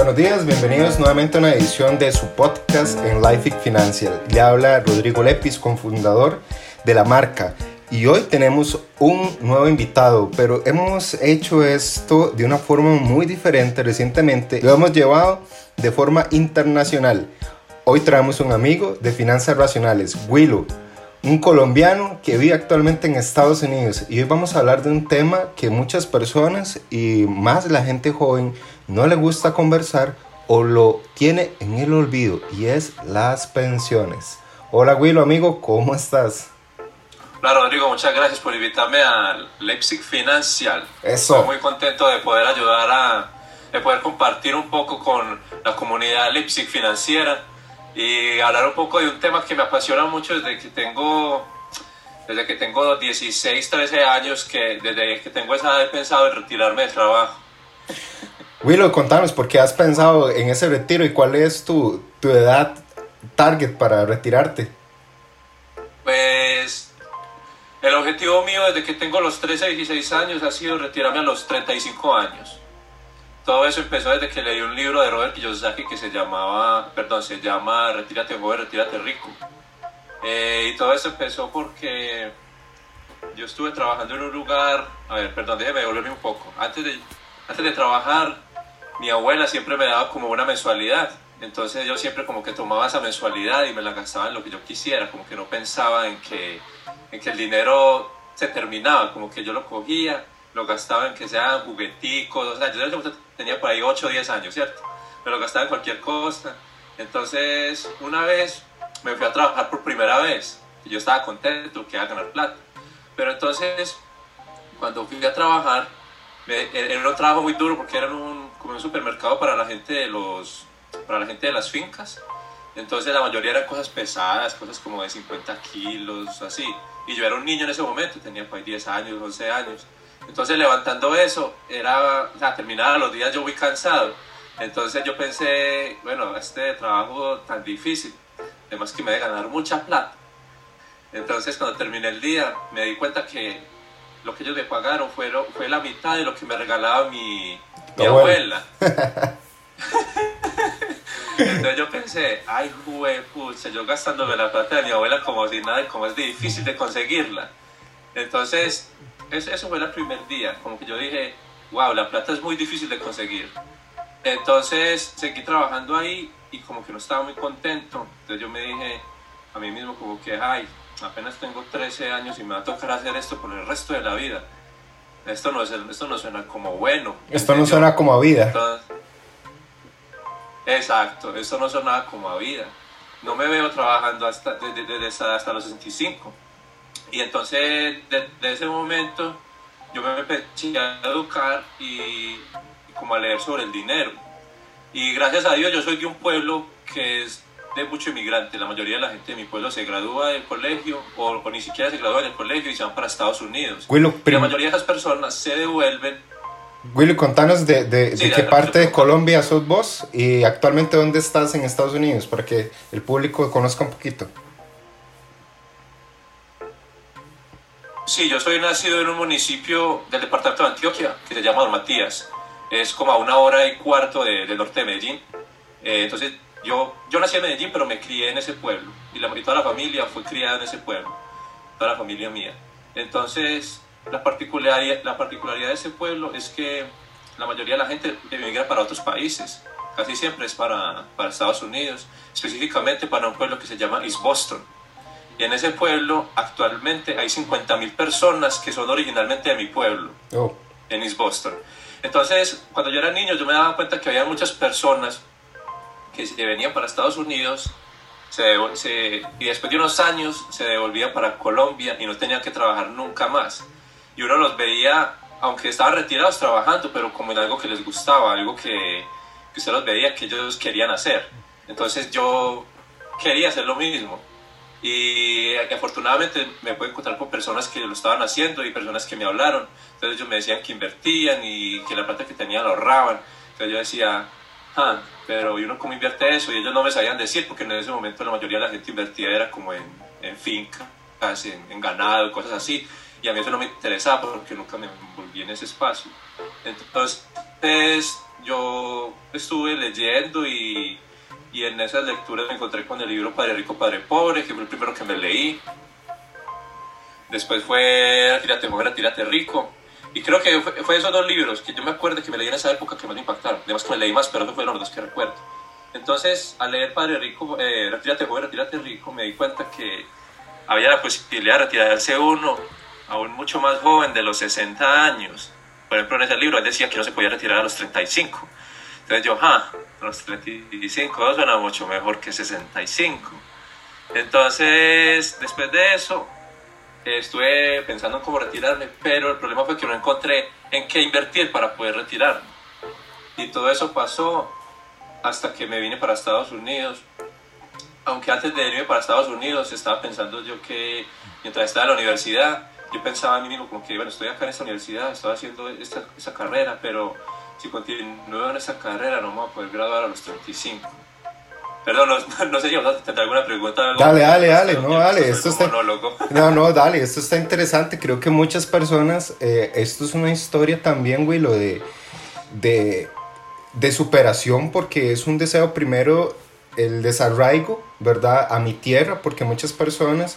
Buenos días, bienvenidos nuevamente a una edición de su podcast en Life Financial. Le habla Rodrigo Lepis, cofundador de la marca. Y hoy tenemos un nuevo invitado, pero hemos hecho esto de una forma muy diferente recientemente. Lo hemos llevado de forma internacional. Hoy traemos un amigo de finanzas racionales, Willow un colombiano que vive actualmente en Estados Unidos y hoy vamos a hablar de un tema que muchas personas y más la gente joven no le gusta conversar o lo tiene en el olvido y es las pensiones. Hola Willow amigo, ¿cómo estás? Hola Rodrigo, muchas gracias por invitarme a Leipzig Financial. Eso. Estoy muy contento de poder ayudar a, de poder compartir un poco con la comunidad Leipzig Financiera y hablar un poco de un tema que me apasiona mucho desde que tengo desde que tengo 16, 13 años, que desde que tengo esa edad he pensado en retirarme del trabajo. Willow, contanos, ¿por qué has pensado en ese retiro y cuál es tu, tu edad target para retirarte? Pues el objetivo mío desde que tengo los 13, 16 años ha sido retirarme a los 35 años. Todo eso empezó desde que leí un libro de Robert Kiyosaki que se llamaba, perdón, se llama Retírate joven, retírate rico. Eh, y todo eso empezó porque yo estuve trabajando en un lugar, a ver, perdón, déjeme devolverme un poco. Antes de, antes de trabajar, mi abuela siempre me daba como una mensualidad. Entonces yo siempre como que tomaba esa mensualidad y me la gastaba en lo que yo quisiera, como que no pensaba en que, en que el dinero se terminaba, como que yo lo cogía lo gastaba en que sean jugueticos, o sea, yo tenía por ahí 8 o 10 años, ¿cierto? Pero lo gastaba en cualquier cosa. Entonces, una vez me fui a trabajar por primera vez, y yo estaba contento que iba a ganar plata. Pero entonces, cuando fui a trabajar, era un trabajo muy duro porque era un, como un supermercado para la gente de los, para la gente de las fincas. Entonces la mayoría eran cosas pesadas, cosas como de 50 kilos, así. Y yo era un niño en ese momento, tenía pues 10 años, 11 años. Entonces levantando eso, era, o sea, terminaba los días yo muy cansado. Entonces yo pensé, bueno, este trabajo tan difícil, además que me debe ganar mucha plata. Entonces cuando terminé el día me di cuenta que lo que ellos me pagaron fue, fue la mitad de lo que me regalaba mi, mi abuela. Entonces yo pensé, ay, pucha, yo gastándome la plata de mi abuela como si nada, como es difícil de conseguirla. Entonces eso fue el primer día, como que yo dije, wow, la plata es muy difícil de conseguir. Entonces seguí trabajando ahí y como que no estaba muy contento. Entonces yo me dije a mí mismo como que, ay, apenas tengo 13 años y me va a tocar hacer esto por el resto de la vida. Esto no, es, esto no suena como bueno. Esto no suena como a vida. exacto, esto no suena como a vida. No me veo trabajando hasta, desde, hasta los 65. Y entonces, desde ese momento, yo me empecé a educar y, como a leer sobre el dinero. Y gracias a Dios, yo soy de un pueblo que es de mucho inmigrante. La mayoría de la gente de mi pueblo se gradúa del colegio o, ni siquiera se gradúa del colegio y se van para Estados Unidos. y la mayoría de esas personas se devuelven. Willy, contanos de, de, de qué parte de Colombia sos vos y actualmente dónde estás en Estados Unidos para que el público conozca un poquito. Sí, yo soy nacido en un municipio del departamento de Antioquia que se llama Don Matías. Es como a una hora y cuarto del norte de Medellín. Eh, entonces, yo, yo nací en Medellín, pero me crié en ese pueblo. Y, la, toda la familia fue criada en ese pueblo. Toda la familia mía. Entonces, la particularidad, la particularidad de ese pueblo es que la mayoría de la gente emigra para otros países. Casi siempre es para, para Estados Unidos, específicamente para un pueblo que se llama East Boston y en ese pueblo actualmente hay 50.000 personas que son originalmente de mi pueblo, oh. en East Boston. Entonces, cuando yo era niño, yo me daba cuenta que había muchas personas que se venían para Estados Unidos se, y después de unos años se devolvían para Colombia y no tenían que trabajar nunca más. Y uno los veía, aunque estaban retirados trabajando, pero como en algo que les gustaba, algo que, que usted los veía que ellos querían hacer. Entonces yo quería hacer lo mismo y afortunadamente me pude encontrar con personas que lo estaban haciendo y personas que me hablaron. Entonces ellos me decían que invertían y que la plata que tenían la ahorraban. Entonces yo decía, ah, pero ¿y uno cómo invierte eso? Y ellos no me sabían decir porque en ese momento la mayoría de la gente invertía era como en, en fincas, en, ganado, cosas así. y a mí eso no me interesaba porque nunca me envolví en ese espacio. Entonces yo estuve leyendo y, y en esas lecturas me encontré con el libro Padre Rico, Padre Pobre, que fue el primero que me leí. Después fue Tírate Mujer, Tírate Rico. Y creo que fue, esos dos libros que yo me acuerdo que me leí en esa época que más me impactaron. Además que me leí más, pero esos fueron los dos que recuerdo. Entonces, al leer Padre Rico, eh, Retírate Joven, Retírate Rico, me di cuenta que había la posibilidad de retirarse uno aún mucho más joven, de los 60 años. Por ejemplo, en ese libro él decía que no se podía retirar a los 35. Entonces yo, ah, los 35 suena mucho mejor que 65. Entonces, después de eso, estuve pensando en cómo retirarme, pero el problema fue que no encontré en qué invertir para poder retirarme. Y todo eso pasó hasta que me vine para Estados Unidos. Aunque antes de irme para Estados Unidos estaba pensando yo que mientras estaba en la universidad, yo pensaba a mí mismo como que, bueno, estoy acá en esta universidad, estaba haciendo esta, carrera, pero si continúo en esa carrera no me voy a poder graduar a los 35. Perdón, no, no sé yo, ¿tendrá alguna pregunta? Dale, dale, dale, no, dale, esto está... No, no, dale, esto está interesante, creo que muchas personas, eh, esto es una historia también, güey, lo de, de, de superación, porque es un deseo primero, el desarraigo, ¿verdad? A mi tierra, porque muchas personas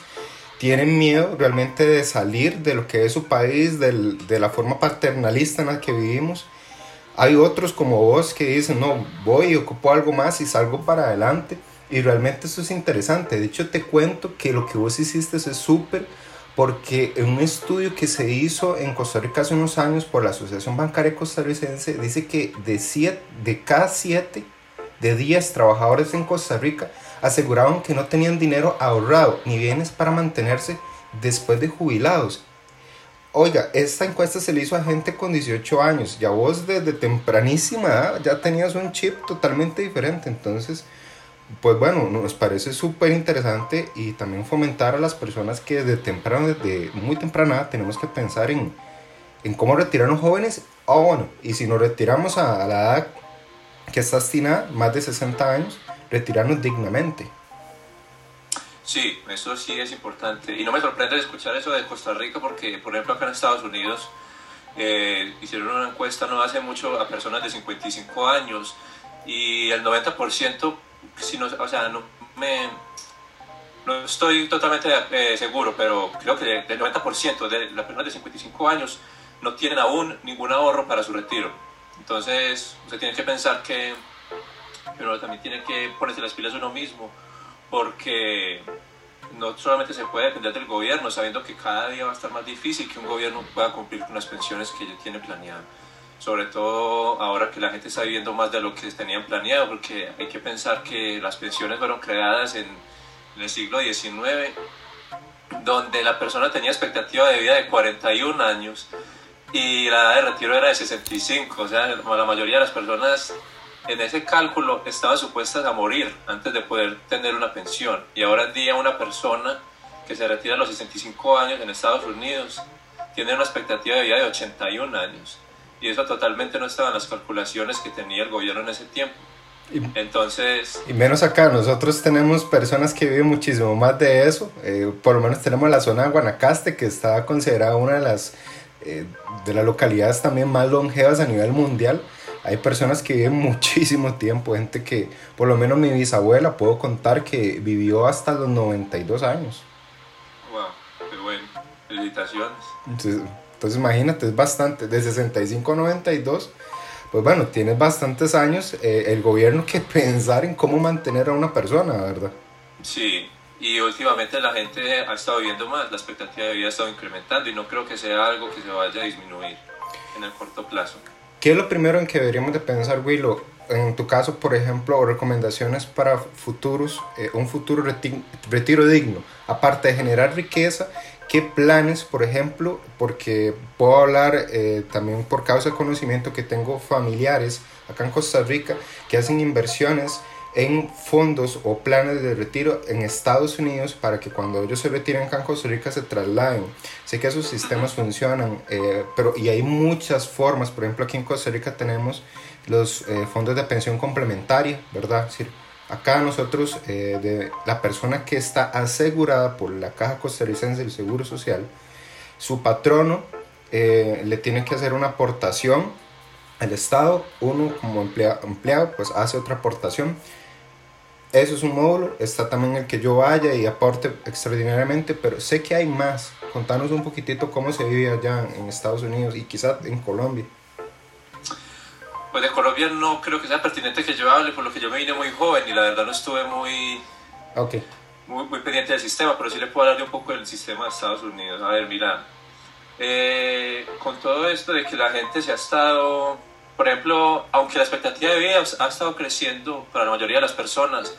tienen miedo realmente de salir de lo que es su país, del, de la forma paternalista en la que vivimos. Hay otros como vos que dicen, no, voy y ocupo algo más y salgo para adelante. Y realmente eso es interesante. De hecho, te cuento que lo que vos hiciste es súper porque en un estudio que se hizo en Costa Rica hace unos años por la Asociación Bancaria Costarricense, dice que de, siete, de cada siete de 10 trabajadores en Costa Rica, aseguraban que no tenían dinero ahorrado ni bienes para mantenerse después de jubilados. Oiga, esta encuesta se le hizo a gente con 18 años. Ya vos desde tempranísima ya tenías un chip totalmente diferente. Entonces, pues bueno, nos parece súper interesante y también fomentar a las personas que desde temprano, desde muy temprana, tenemos que pensar en, en cómo retirarnos jóvenes. Oh, bueno, y si nos retiramos a, a la edad que está destinada, más de 60 años, retirarnos dignamente. Sí, eso sí es importante. Y no me sorprende escuchar eso de Costa Rica porque, por ejemplo, acá en Estados Unidos eh, hicieron una encuesta no hace mucho a personas de 55 años y el 90%, si no, o sea, no, me, no estoy totalmente eh, seguro, pero creo que el 90% de las personas de 55 años no tienen aún ningún ahorro para su retiro. Entonces, usted tiene que pensar que pero también tiene que ponerse las pilas uno mismo, porque no solamente se puede depender del gobierno, sabiendo que cada día va a estar más difícil que un gobierno pueda cumplir con las pensiones que ya tiene planeado. Sobre todo ahora que la gente está viviendo más de lo que tenían planeado, porque hay que pensar que las pensiones fueron creadas en, el siglo XIX, donde la persona tenía expectativa de vida de 41 años y la edad de retiro era de 65, o sea, la mayoría de las personas en ese cálculo estaban supuestas a morir antes de poder tener una pensión. Y ahora en día una persona que se retira a los 65 años en Estados Unidos tiene una expectativa de vida de 81 años. Y eso totalmente no estaba en las calculaciones que tenía el gobierno en ese tiempo. Entonces... Y menos acá, nosotros tenemos personas que viven muchísimo más de eso. Eh, por lo menos tenemos la zona de Guanacaste, que está considerada una de las, eh, de las localidades también más longevas a nivel mundial hay personas que viven muchísimo tiempo, gente que, por lo menos mi bisabuela, puedo contar que vivió hasta los 92 años. Wow, qué bueno. Felicitaciones. Entonces, imagínate, es bastante, de 65 a 92, pues bueno, tienes bastantes años eh, el gobierno que pensar en cómo mantener a una persona, ¿verdad? Sí, y últimamente la gente ha estado viviendo más, la expectativa de vida ha estado incrementando y no creo que sea algo que se vaya a disminuir en el corto plazo. ¿Qué es lo primero en que deberíamos de pensar, Willow? En tu caso, por ejemplo, recomendaciones para futuros, eh, un futuro retiro digno. Aparte de generar riqueza, ¿qué planes, por ejemplo? Porque puedo hablar eh, también por causa de conocimiento que tengo familiares acá en Costa Rica que hacen inversiones en fondos o planes de retiro en Estados Unidos para que cuando ellos se retiren acá en Costa Rica se trasladen. Sé que esos sistemas funcionan, eh, pero y hay muchas formas. Por ejemplo, aquí en Costa Rica tenemos los eh, fondos de pensión complementaria, ¿verdad? Es decir, acá nosotros, eh, de la persona que está asegurada por la Caja Costarricense del Seguro Social, su patrono eh, le tiene que hacer una aportación al Estado, uno como empleado pues hace otra aportación. Eso es un módulo, está también el que yo vaya y aporte extraordinariamente, pero sé que hay más. Contanos un poquitito cómo se vive allá en Estados Unidos y quizás en Colombia. Pues de Colombia no creo que sea pertinente que yo hable, por lo que yo me vine muy joven y la verdad no estuve muy, okay. muy, muy pendiente del sistema, pero sí le puedo hablar un poco del sistema de Estados Unidos. A ver, mira, eh, con todo esto de que la gente se ha estado, por ejemplo, aunque la expectativa de vida ha estado creciendo para la mayoría de las personas,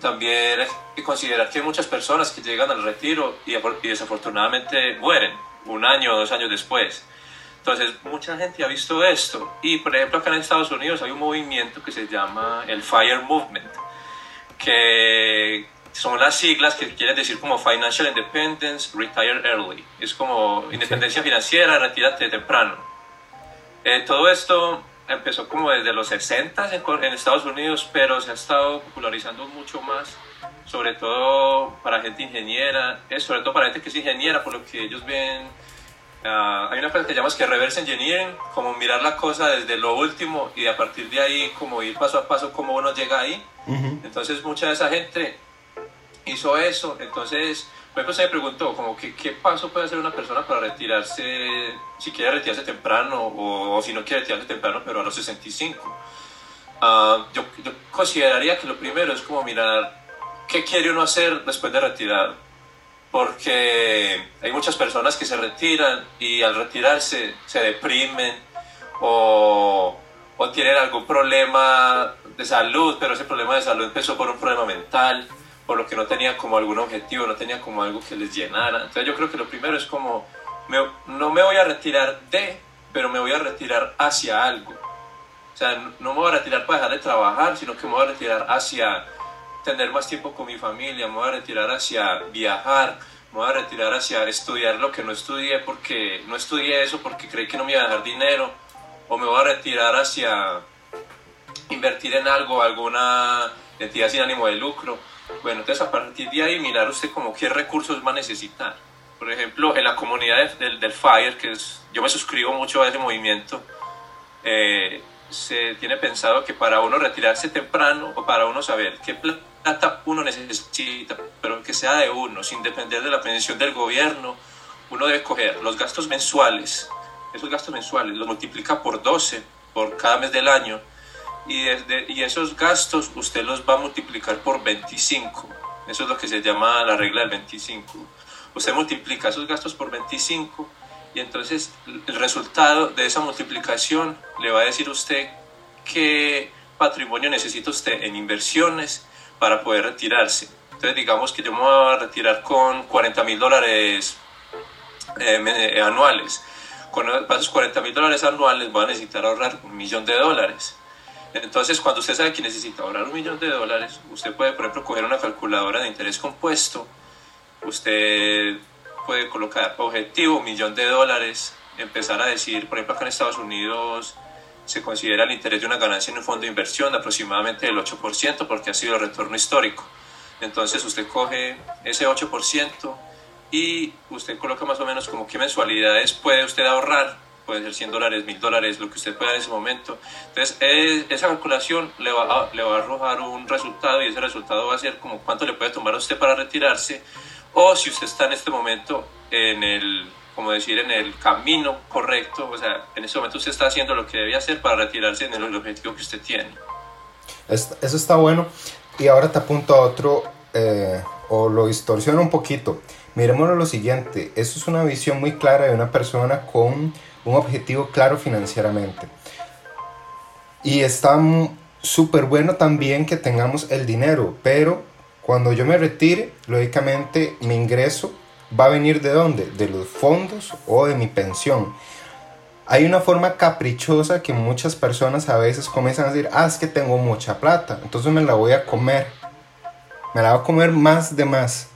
también hay que considerar que hay muchas personas que llegan al retiro y, desafortunadamente mueren un año o dos años después. Entonces, mucha gente ha visto esto. Y, por ejemplo, acá en Estados Unidos hay un movimiento que se llama el FIRE Movement, que son las siglas que quieren decir como Financial Independence, Retire Early. Es como independencia financiera, retírate temprano. Eh, todo esto empezó como desde los 60 en, en, Estados Unidos, pero se ha estado popularizando mucho más, sobre todo para gente ingeniera, es sobre todo para gente que es ingeniera, por lo que ellos ven. Uh, hay una cosa que llamamos que reverse engineering, como mirar la cosa desde lo último y a partir de ahí como ir paso a paso cómo uno llega ahí. Entonces mucha de esa gente hizo eso, entonces, por ejemplo, se me preguntó, como, ¿qué, ¿qué paso puede hacer una persona para retirarse, si quiere retirarse temprano o, si no quiere retirarse temprano, pero a los 65? Ah, yo, yo, consideraría que lo primero es como mirar qué quiere uno hacer después de retirar, porque hay muchas personas que se retiran y al retirarse se deprimen o, o tienen algún problema de salud, pero ese problema de salud empezó por un problema mental por lo que no tenía como algún objetivo, no tenía como algo que les llenara. Entonces yo creo que lo primero es como, no me voy a retirar de, pero me voy a retirar hacia algo. O sea, no me voy a retirar para dejar de trabajar, sino que me voy a retirar hacia tener más tiempo con mi familia, me voy a retirar hacia viajar, me voy a retirar hacia estudiar lo que no estudié porque no estudié eso porque creí que no me iba a dejar dinero, o me voy a retirar hacia invertir en algo, alguna entidad sin ánimo de lucro bueno, entonces a partir de ahí mirar usted como qué recursos va a necesitar. Por ejemplo, en la comunidad del, del FIRE, que es, yo me suscribo mucho a ese movimiento, eh, se tiene pensado que para uno retirarse temprano o para uno saber qué plata uno necesita, pero que sea de uno, sin depender de la pensión del gobierno, uno debe coger los gastos mensuales, esos gastos mensuales los multiplica por 12 por cada mes del año y, y esos gastos usted los va a multiplicar por 25. Eso es lo que se llama la regla del 25. Usted multiplica esos gastos por 25 y entonces el resultado de esa multiplicación le va a decir usted qué patrimonio necesita usted en inversiones para poder retirarse. Entonces digamos que yo me voy a retirar con 40 mil dólares eh, eh, anuales. Con esos 40 mil dólares anuales voy a necesitar ahorrar un millón de dólares. Entonces, cuando usted sabe que necesita ahorrar un millón de dólares, usted puede, por ejemplo, coger una calculadora de interés compuesto, usted puede colocar objetivo, millón de dólares, empezar a decir, por ejemplo, acá en Estados Unidos se considera el interés de una ganancia en un fondo de inversión de aproximadamente del 8% porque ha sido el retorno histórico. Entonces usted coge ese 8% y usted coloca más o menos como qué mensualidades puede usted ahorrar puede ser 100 dólares, 1000 dólares, lo que usted pueda en ese momento. Entonces, esa calculación le va, a, le va a arrojar un resultado y ese resultado va a ser como cuánto le puede tomar a usted para retirarse o si usted está en este momento en el, como decir, en el camino correcto, o sea, en este momento usted está haciendo lo que debe hacer para retirarse en el objetivo que usted tiene. Eso está bueno. Y ahora te apunto a otro, eh, o lo distorsiona un poquito. Miremoslo lo siguiente, eso es una visión muy clara de una persona con un objetivo claro financieramente. Y está súper bueno también que tengamos el dinero, pero cuando yo me retire, lógicamente mi ingreso va a venir de dónde? De los fondos o de mi pensión. Hay una forma caprichosa que muchas personas a veces comienzan a decir, ah, es que tengo mucha plata, entonces me la voy a comer. Me la voy a comer más de más.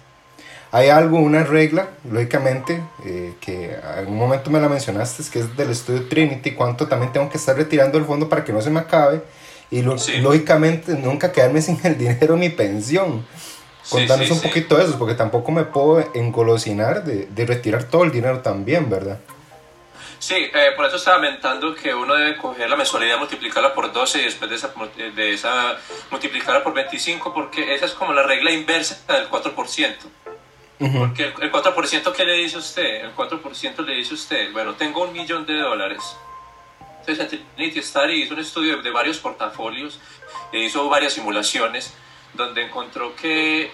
Hay algo, una regla, lógicamente, eh, que en un momento me la mencionaste, que es del estudio Trinity, cuánto también tengo que estar retirando el fondo para que no se me acabe. Y lógicamente nunca quedarme sin el dinero mi pensión. Contanos un poquito de eso, porque tampoco me puedo engolosinar de, de retirar todo el dinero también, ¿verdad? Sí, eh, por eso estaba comentando que uno debe coger la mensualidad, multiplicarla por 12 y después de esa, de esa multiplicarla por 25, porque esa es como la regla inversa del 4%. Porque el, el 4% que le dice usted, el 4% le dice usted, bueno, tengo un millón de dólares. Entonces Trinity hizo un estudio de varios portafolios e hizo varias simulaciones donde encontró que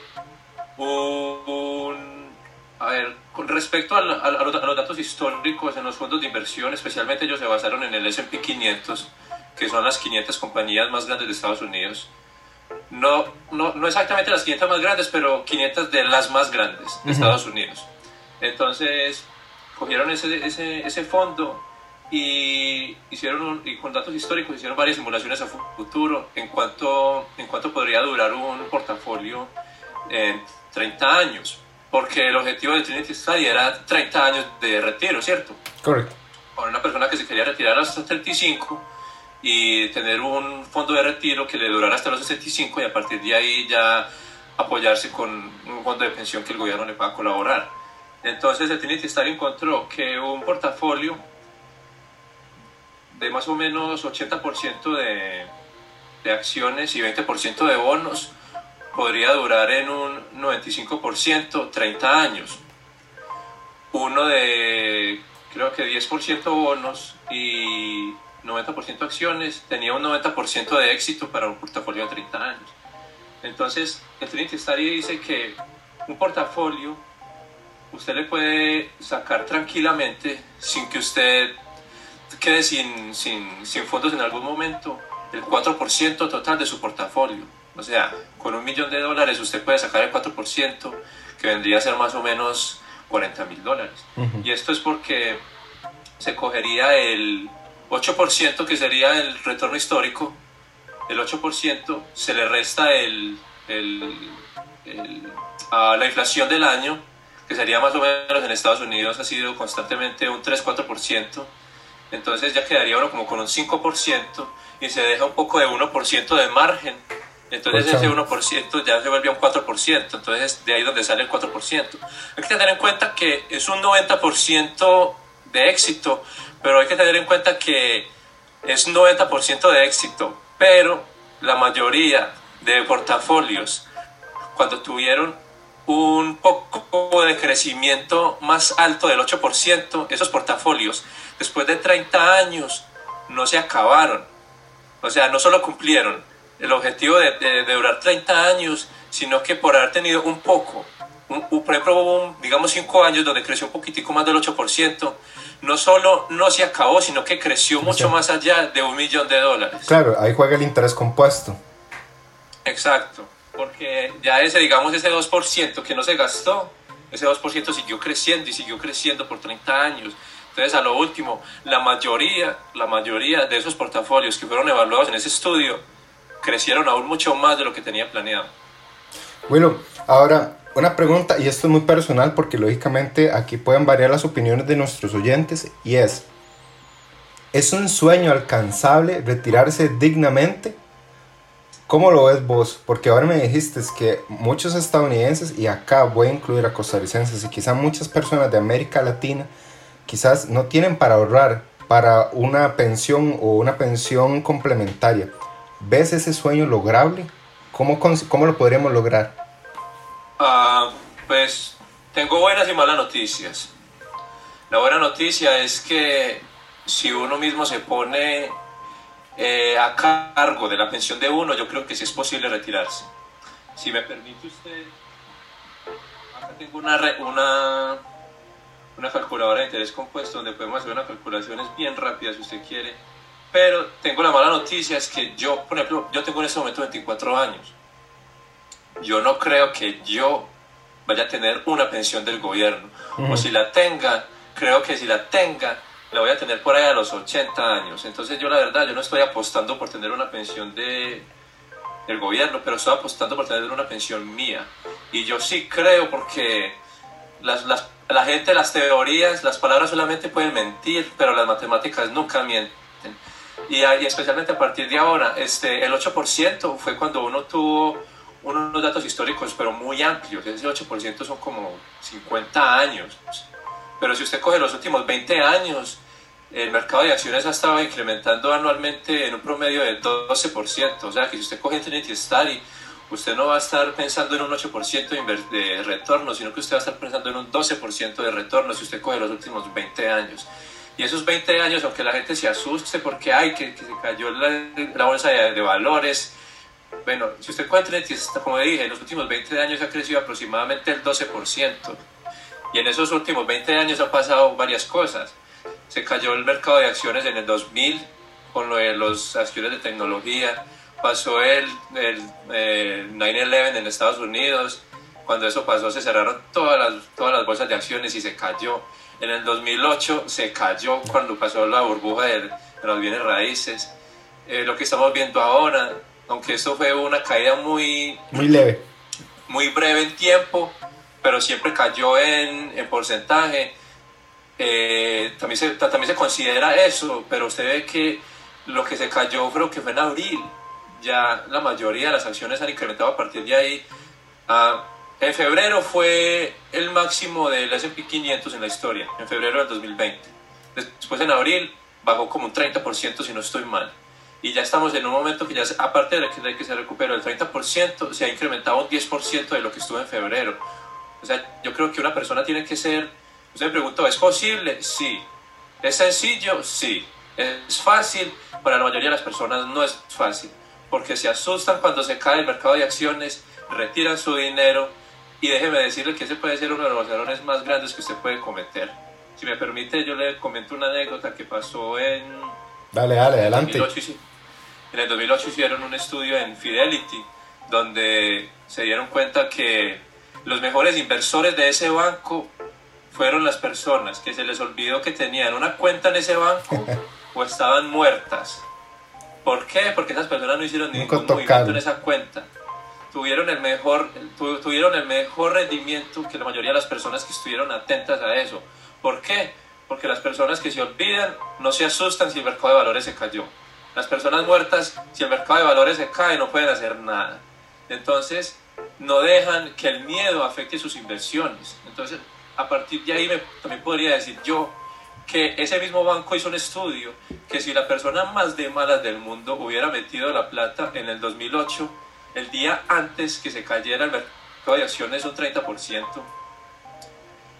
un a ver, con respecto a, los, datos históricos en los fondos de inversión, especialmente ellos se basaron en el SP 500, que son las 500 compañías más grandes de Estados Unidos. No, no, no exactamente las 500 más grandes, pero 500 de las más grandes de Estados Unidos. Entonces, cogieron ese, ese, ese fondo y hicieron y con datos históricos hicieron varias simulaciones a futuro en cuanto, en cuanto podría durar un portafolio en 30 años porque el objetivo de Trinity Study era 30 años de retiro, ¿cierto? Correcto. Para una persona que se quería retirar hasta 35 y tener un fondo de retiro que le durara hasta los 65 y a partir de ahí ya apoyarse con un fondo de pensión que el gobierno le pueda colaborar. Entonces el Trinity Study encontró que un portafolio de más o menos 80% de, de acciones y 20% de bonos podría durar en un 95% 30 años. Uno de, creo que 10% bonos y 90% acciones tenía un 90% de éxito para un portafolio de 30 años. Entonces, el Trinity Study dice que un portafolio usted le puede sacar tranquilamente sin que usted quede sin, sin, sin fondos en algún momento el 4% total de su portafolio. O sea, con un millón de dólares usted puede sacar el 4%, que vendría a ser más o menos 40 mil dólares. Y esto es porque se cogería el 8%, que sería el retorno histórico, el 8% se le resta el, a la inflación del año, que sería más o menos en Estados Unidos ha sido constantemente un 3-4%, entonces ya quedaría uno como con un 5% y se deja un poco de 1% de margen. Entonces ese 1% ya se vuelve un 4%, entonces de ahí donde sale el 4%. Hay que tener en cuenta que es un 90% de éxito, pero hay que tener en cuenta que es 90% de éxito, pero la mayoría de portafolios, cuando tuvieron un poco de crecimiento más alto del 8%, esos portafolios, después de 30 años, no se acabaron. O sea, no solo cumplieron, el objetivo de, de, durar 30 años, sino que por haber tenido un poco, por ejemplo, digamos 5 años donde creció un poquitico más del 8%, no solo no se acabó, sino que creció mucho más allá de un millón de dólares. Claro, ahí juega el interés compuesto. Exacto, porque ya ese, digamos, ese 2% que no se gastó, ese 2% siguió creciendo y siguió creciendo por 30 años. Entonces, a lo último, la mayoría, la mayoría de esos portafolios que fueron evaluados en ese estudio crecieron aún mucho más de lo que tenía planeado. Bueno, ahora una pregunta, y esto es muy personal porque lógicamente aquí pueden variar las opiniones de nuestros oyentes, y es, ¿es un sueño alcanzable retirarse dignamente? ¿Cómo lo ves vos? Porque ahora me dijiste que muchos estadounidenses, y acá voy a incluir a costarricenses, y quizás muchas personas de América Latina, quizás no tienen para ahorrar para una pensión o una pensión complementaria. ¿Ves ese sueño lograble? ¿Cómo, cómo lo podríamos lograr? Ah, pues tengo buenas y malas noticias. La buena noticia es que si uno mismo se pone eh, a cargo de la pensión de uno, yo creo que sí es posible retirarse. Si me permite usted, acá tengo una, una, una calculadora de interés compuesto donde podemos hacer unas calculaciones bien rápidas si usted quiere pero tengo la mala noticia, es que yo, por ejemplo, yo tengo en este momento 24 años. Yo no creo que yo vaya a tener una pensión del gobierno. O si la tenga, creo que si la tenga, la voy a tener por ahí a los 80 años. Entonces yo la verdad, yo no estoy apostando por tener una pensión de, del gobierno, pero estoy apostando por tener una pensión mía. Y yo sí creo porque las, las, la gente, las teorías, las palabras solamente pueden mentir, pero las matemáticas nunca mienten. Y, especialmente a partir de ahora, este, el 8% fue cuando uno tuvo unos datos históricos, pero muy amplios. Ese 8% son como 50 años. Pero si usted coge los últimos 20 años, el mercado de acciones ha estado incrementando anualmente en un promedio de 12%. O sea que si usted coge Trinity Study, usted no va a estar pensando en un 8% de retorno, sino que usted va a estar pensando en un 12% de retorno si usted coge los últimos 20 años. Y esos 20 años, aunque la gente se asuste porque hay que, que se cayó la, bolsa de, de, valores, bueno, si usted Trinity, como dije, en los últimos 20 años ha crecido aproximadamente el 12%. Y en esos últimos 20 años han pasado varias cosas. Se cayó el mercado de acciones en el 2000 con lo de las acciones de tecnología pasó el, el, 9-11 en Estados Unidos, cuando eso pasó se cerraron todas las, todas las bolsas de acciones y se cayó. En el 2008 se cayó cuando pasó la burbuja de, los bienes raíces. Eh, lo que estamos viendo ahora, aunque esto fue una caída muy... Muy leve. Muy breve en tiempo, pero siempre cayó en, en porcentaje. Eh, también, se, también se considera eso, pero usted ve que lo que se cayó creo que fue en abril ya la mayoría de las acciones han incrementado a partir de ahí. Ah, en febrero fue el máximo del S&P 500 en la historia, en febrero del 2020. Después en abril bajó como un 30% si no estoy mal. Y ya estamos en un momento que ya, aparte de que, que se recuperó el 30%, se ha incrementado un 10% de lo que estuvo en febrero. O sea, yo creo que una persona tiene que ser... Usted me preguntó, ¿es posible? Sí. ¿Es sencillo? Sí. ¿Es fácil? Para la mayoría de las personas no es fácil porque se asustan cuando se cae el mercado de acciones, retiran su dinero y déjeme decirle que ese puede ser uno de los errores más grandes que usted puede cometer. Si me permite, yo le comento una anécdota que pasó en... Dale, dale, adelante. En el 2008 hicieron un estudio en Fidelity donde se dieron cuenta que los mejores inversores de ese banco fueron las personas que se les olvidó que tenían una cuenta en ese banco o estaban muertas. ¿Por qué? Porque esas personas no hicieron ningún movimiento en esa cuenta. Tuvieron el, mejor, tuvieron el mejor rendimiento que la mayoría de las personas que estuvieron atentas a eso. ¿Por qué? Porque las personas que se olvidan no se asustan si el mercado de valores se cayó. Las personas muertas, si el mercado de valores se cae, no pueden hacer nada. Entonces, no dejan que el miedo afecte sus inversiones. Entonces, a partir de ahí también podría decir yo, que ese mismo banco hizo un estudio que si la persona más de malas del mundo hubiera metido la plata en el 2008, el día antes que se cayera el mercado de acciones un 30%,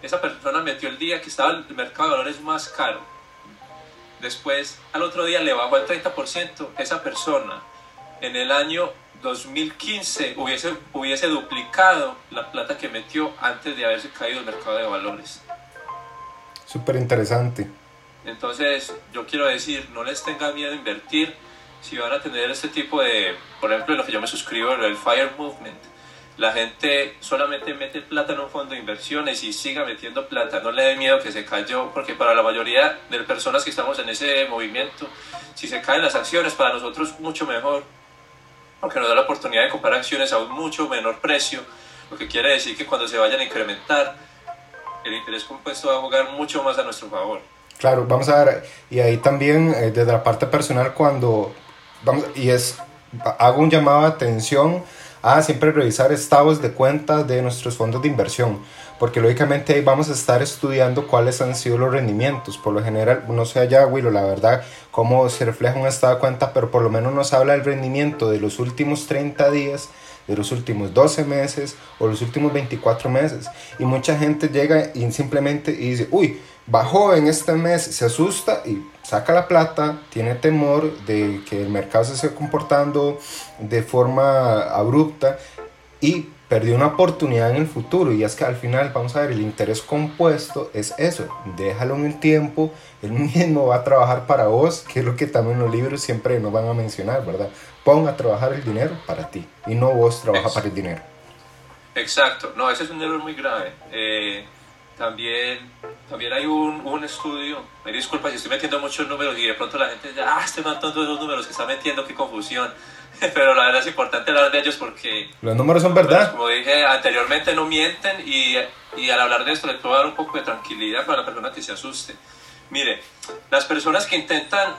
esa persona metió el día que estaba el mercado de valores más caro. Después, al otro día le bajó el 30%. Esa persona en el año 2015 hubiese, hubiese duplicado la plata que metió antes de haberse caído el mercado de valores. Súper interesante. Entonces, yo quiero decir, no les tengan miedo a invertir. Si van a tener este tipo de, por ejemplo, lo que yo me suscribo, el Fire Movement, la gente solamente mete plata en un fondo de inversiones y siga metiendo plata. No le dé miedo que se cayó, porque para la mayoría de personas que estamos en ese movimiento, si se caen las acciones, para nosotros mucho mejor, porque nos da la oportunidad de comprar acciones a un mucho menor precio, lo que quiere decir que cuando se vayan a incrementar, el interés compuesto va a jugar mucho más a nuestro favor. Claro, vamos a ver, y ahí también eh, desde la parte personal cuando, vamos, y es, hago un llamado de atención a siempre revisar estados de cuenta de nuestros fondos de inversión, porque lógicamente ahí vamos a estar estudiando cuáles han sido los rendimientos. Por lo general, no sé allá, Willow, la verdad, cómo se refleja un estado de cuenta, pero por lo menos nos habla del rendimiento de los últimos 30 días de los últimos 12 meses o los últimos 24 meses. Y mucha gente llega y simplemente y dice, uy, bajó en este mes, se asusta y saca la plata, tiene temor de que el mercado se esté comportando de forma abrupta y perdió una oportunidad en el futuro. Y es que al final, vamos a ver, el interés compuesto es eso, déjalo en el tiempo, él mismo va a trabajar para vos, que es lo que también los libros siempre nos van a mencionar, ¿verdad? Pon a trabajar el dinero para ti y no vos trabaja para el dinero. Exacto, no, ese es un error muy grave. Eh, también, también hay un, un, estudio, me disculpa si estoy metiendo muchos números y de pronto la gente dice, ah, estoy matando esos números que está metiendo, qué confusión. Pero la verdad es importante hablar de ellos porque... Los números son verdad. como dije anteriormente, no mienten y, y al hablar de esto les puedo dar un poco de tranquilidad para la persona que se asuste. Mire, las personas que intentan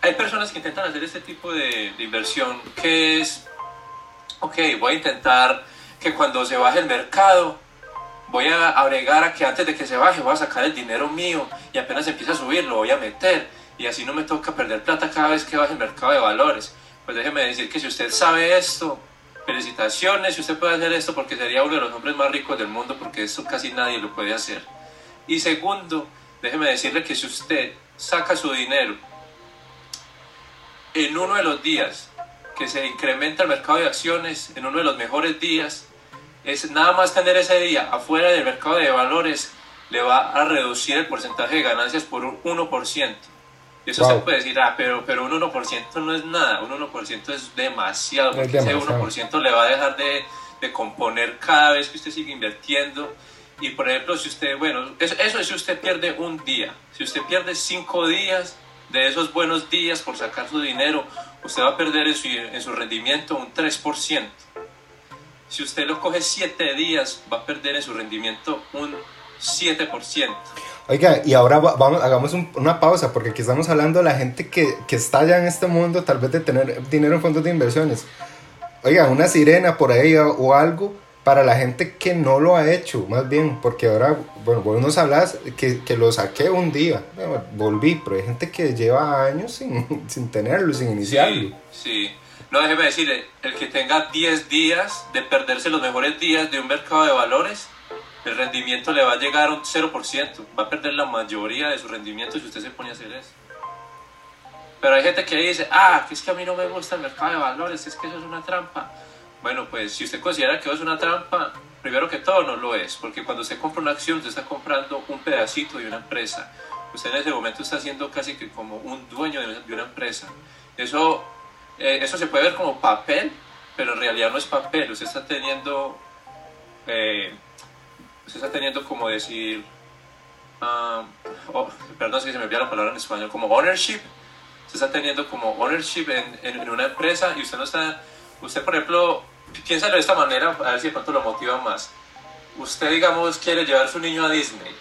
hay personas que intentan hacer este tipo de, inversión que es ok, voy a intentar que cuando se baje el mercado, voy a agregar a que antes de que se baje voy a sacar el dinero mío y apenas empieza a subir lo voy a meter y así no me toca perder plata cada vez que baje el mercado de valores. Pues déjeme decir que si usted sabe esto, felicitaciones, si usted puede hacer esto porque sería uno de los hombres más ricos del mundo porque eso casi nadie lo puede hacer. Y segundo, déjeme decirle que si usted saca su dinero en uno de los días que se incrementa el mercado de acciones, en uno de los mejores días, es nada más tener ese día afuera del mercado de valores le va a reducir el porcentaje de ganancias por un 1%. Y eso se puede decir, ah, pero, pero un 1% no es nada, un 1% es demasiado, porque ese 1% le va a dejar de, de, componer cada vez que usted sigue invirtiendo. Y por ejemplo, si usted, bueno, eso, eso es si usted pierde un día, si usted pierde cinco días de esos buenos días por sacar su dinero, usted va a perder en su, en su rendimiento un 3%. Si usted lo coge 7 días, va a perder en su rendimiento un 7%. Oiga, y ahora vamos, hagamos una pausa, porque aquí estamos hablando de la gente que, que está ya en este mundo, tal vez de tener dinero en fondos de inversiones. Oiga, una sirena por ahí o, algo para la gente que no lo ha hecho, más bien, porque ahora, bueno, vos nos hablas que, que lo saqué un día, volví, pero hay gente que lleva años sin, sin tenerlo, sin iniciarlo. Sí, sí. No, déjeme decirle, el que tenga 10 días de perderse los mejores días de un mercado de valores, el rendimiento le va a llegar a un 0%. Va a perder la mayoría de su rendimiento si usted se pone a hacer eso. Pero hay gente que dice, ah, que es que a mí no me gusta el mercado de valores, es que eso es una trampa. Bueno, pues si usted considera que eso es una trampa, primero que todo no lo es, porque cuando usted compra una acción, usted está comprando un pedacito de una empresa. Usted en ese momento está haciendo casi que como un dueño de una empresa. Eso eh, eso se puede ver como papel, pero en realidad no es papel. Usted está teniendo, eh, usted está teniendo como decir, uh, oh, perdón si se me olvida la palabra en español, como ownership. Usted está teniendo como ownership en, en, una empresa y usted no está, usted por ejemplo, piénsalo de esta manera, a ver si de pronto lo motiva más. Usted, digamos, quiere llevar a su niño a Disney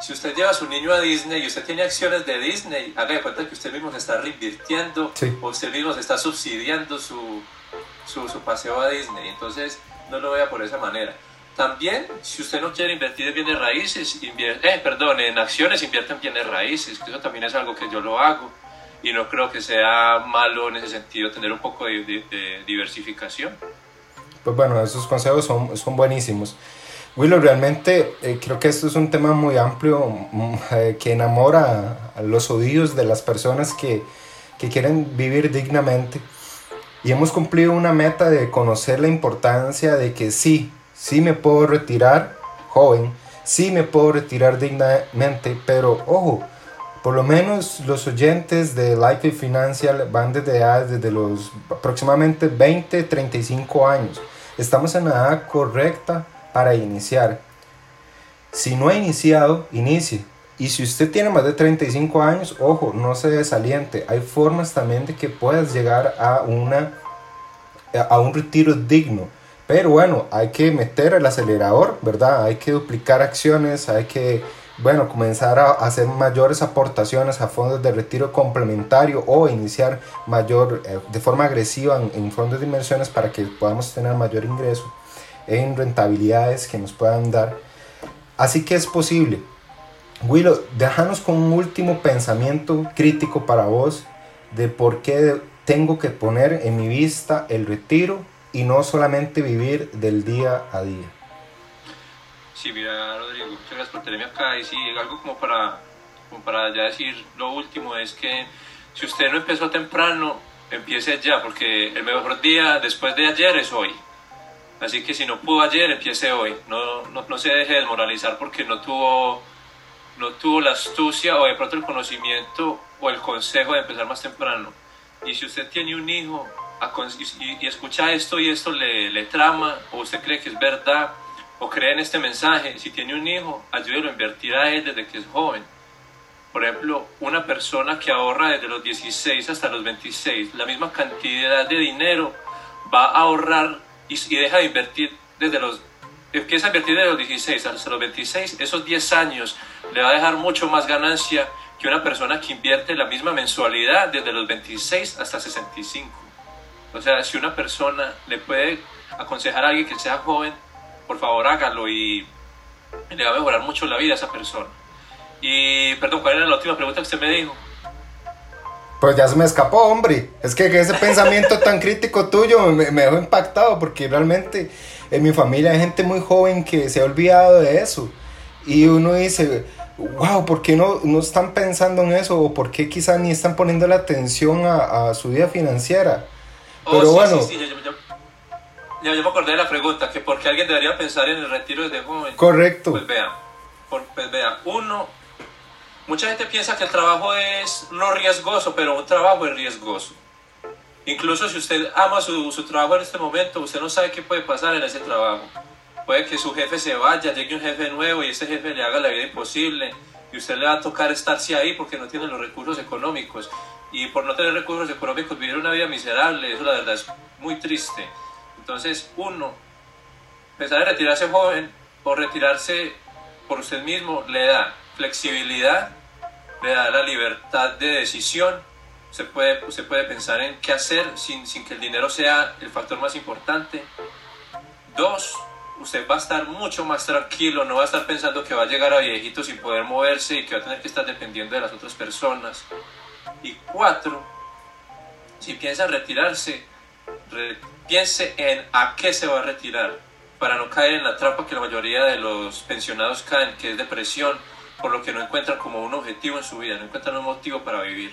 si usted lleva a su niño a Disney y usted tiene acciones de Disney, haga de cuenta que usted mismo se está reinvirtiendo o usted mismo se está subsidiando su, su, su, paseo a Disney. Entonces, no lo vea por esa manera. También, si usted no quiere invertir en bienes raíces, invierte, eh, perdón, en acciones, invierte en bienes raíces, que eso también es algo que yo lo hago y no creo que sea malo en ese sentido tener un poco de, de diversificación. Pues bueno, esos consejos son, son buenísimos. Willow, realmente eh, creo que esto es un tema muy amplio mm, eh, que enamora a los oídos de las personas que, que quieren vivir dignamente. Y hemos cumplido una meta de conocer la importancia de que sí, sí me puedo retirar joven, sí me puedo retirar dignamente, pero ojo, por lo menos los oyentes de Life Financial van desde desde los aproximadamente 20, 35 años. Estamos en la edad correcta para iniciar. Si no ha iniciado, inicie. Y si usted tiene más de 35 años, ojo, no se desaliente. Hay formas también de que puedas llegar a, una, a un retiro digno. Pero bueno, hay que meter el acelerador, ¿verdad? Hay que duplicar acciones, hay que, bueno, comenzar a hacer mayores aportaciones a fondos de retiro complementario o iniciar mayor, eh, de forma agresiva en, en fondos de inversiones para que podamos tener mayor ingreso en rentabilidades que nos puedan dar. Así que es posible. Willow, déjanos con un último pensamiento crítico para vos de por qué tengo que poner en mi vista el retiro y no solamente vivir del día a día. Sí, mira, Rodrigo, muchas gracias por tenerme acá. Y sí, algo como para, como para ya decir lo último es que si usted no empezó temprano, empiece ya, porque el mejor día después de ayer es hoy. Así que si no pudo ayer, empiece hoy. No, no, no, se deje desmoralizar porque no tuvo, no tuvo la astucia o de pronto el conocimiento o el consejo de empezar más temprano. Y si usted tiene un hijo y, escucha esto y esto le, le, trama, o usted cree que es verdad, o cree en este mensaje, si tiene un hijo, ayúdelo a invertir a él desde que es joven. Por ejemplo, una persona que ahorra desde los 16 hasta los 26 la misma cantidad de dinero va a ahorrar y, deja de invertir desde los empieza a invertir desde los 16 hasta los 26, esos 10 años le va a dejar mucho más ganancia que una persona que invierte la misma mensualidad desde los 26 hasta 65. O sea, si una persona le puede aconsejar a alguien que sea joven, por favor hágalo y le va a mejorar mucho la vida a esa persona. Y, perdón, ¿cuál era la última pregunta que usted me dijo? Pues ya se me escapó, hombre. Es que ese pensamiento tan crítico tuyo me, me, dejó impactado porque realmente en mi familia hay gente muy joven que se ha olvidado de eso. Y uno dice, wow, ¿por qué no, no están pensando en eso? ¿O por qué quizás ni están poniendo la atención a, a su vida financiera? Oh, Pero sí, bueno. Sí, sí, yo, yo, yo, me acordé de la pregunta, que por qué alguien debería pensar en el retiro desde joven. Correcto. Pues vea, por, pues vea, uno, mucha gente piensa que el trabajo es no riesgoso, pero un trabajo es riesgoso. Incluso si usted ama su, su trabajo en este momento, usted no sabe qué puede pasar en ese trabajo. Puede que su jefe se vaya, llegue un jefe nuevo y ese jefe le haga la vida imposible y usted le va a tocar estarse ahí porque no tiene los recursos económicos. Y por no tener recursos económicos vivir una vida miserable, eso la verdad es muy triste. Entonces, uno, pensar en retirarse joven o retirarse por usted mismo le da flexibilidad, le da la libertad de decisión. Usted puede, usted puede pensar en qué hacer sin, sin que el dinero sea el factor más importante. Dos, usted va a estar mucho más tranquilo, no va a estar pensando que va a llegar a viejito sin poder moverse y que va a tener que estar dependiendo de las otras personas. Y cuatro, si piensa retirarse, re, piense en a qué se va a retirar, para no caer en la trampa que la mayoría de los pensionados caen, que es depresión, por lo que no encuentran como un objetivo en su vida, no encuentran un motivo para vivir.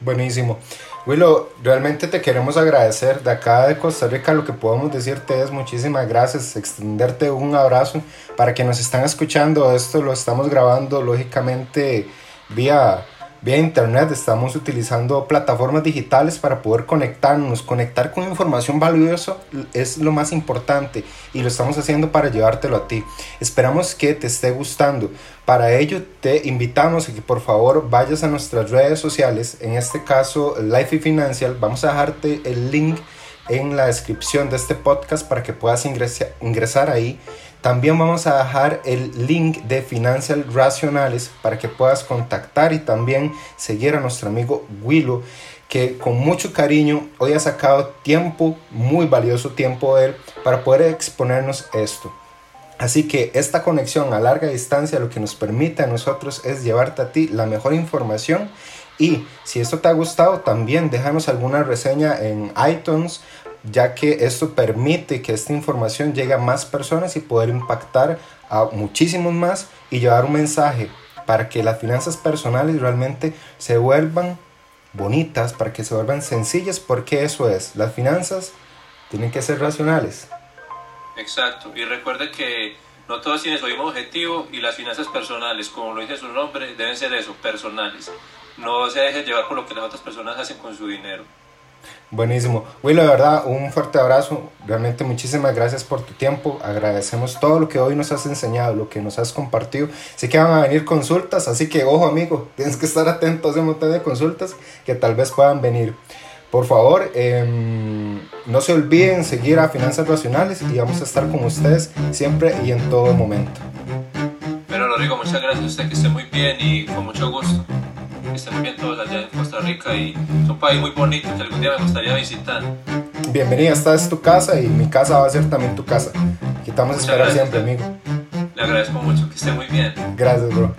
Buenísimo. Willow, realmente te queremos agradecer de acá de Costa Rica. Lo que podemos decirte es muchísimas gracias, extenderte un abrazo para que nos están escuchando. Esto lo estamos grabando lógicamente vía vía internet, estamos utilizando plataformas digitales para poder conectarnos, conectar con información valiosa es lo más importante y lo estamos haciendo para llevártelo a ti. Esperamos que te esté gustando. Para ello te invitamos a que por favor vayas a nuestras redes sociales, en este caso Life y Financial, vamos a dejarte el link en la descripción de este podcast para que puedas ingresar, ingresar ahí. También vamos a dejar el link de Financial Racionales para que puedas contactar y también seguir a nuestro amigo Willow, que con mucho cariño hoy ha sacado tiempo, muy valioso tiempo de él, para poder exponernos esto. Así que esta conexión a larga distancia lo que nos permite a nosotros es llevarte a ti la mejor información y si esto te ha gustado también déjanos alguna reseña en iTunes ya que esto permite que esta información llegue a más personas y poder impactar a muchísimos más y llevar un mensaje para que las finanzas personales realmente se vuelvan bonitas, para que se vuelvan sencillas, porque eso es, las finanzas tienen que ser racionales. Exacto, y recuerde que no todos tienen su mismo objetivo y las finanzas personales, como lo dice su nombre, deben ser eso, personales. No se deje llevar por lo que las otras personas hacen con su dinero. Buenísimo. Will, de verdad, un fuerte abrazo. Realmente muchísimas gracias por tu tiempo. Agradecemos todo lo que hoy nos has enseñado, lo que nos has compartido. Sé que van a venir consultas, así que ojo amigo, tienes que estar atento a ese montón de consultas que tal vez puedan venir. Por favor, eh, no se olviden seguir a Finanzas Racionales y vamos a estar con ustedes siempre y en todo momento. Pero Rodrigo, muchas gracias a usted, que esté muy bien y con mucho gusto que estén bien todos allá en Costa Rica y es un país muy bonito que algún día me gustaría visitar. Bienvenida, esta es tu casa y mi casa va a ser también tu casa. Aquí estamos a esperar siempre, amigo. Le agradezco mucho, que esté muy bien. Gracias, bro.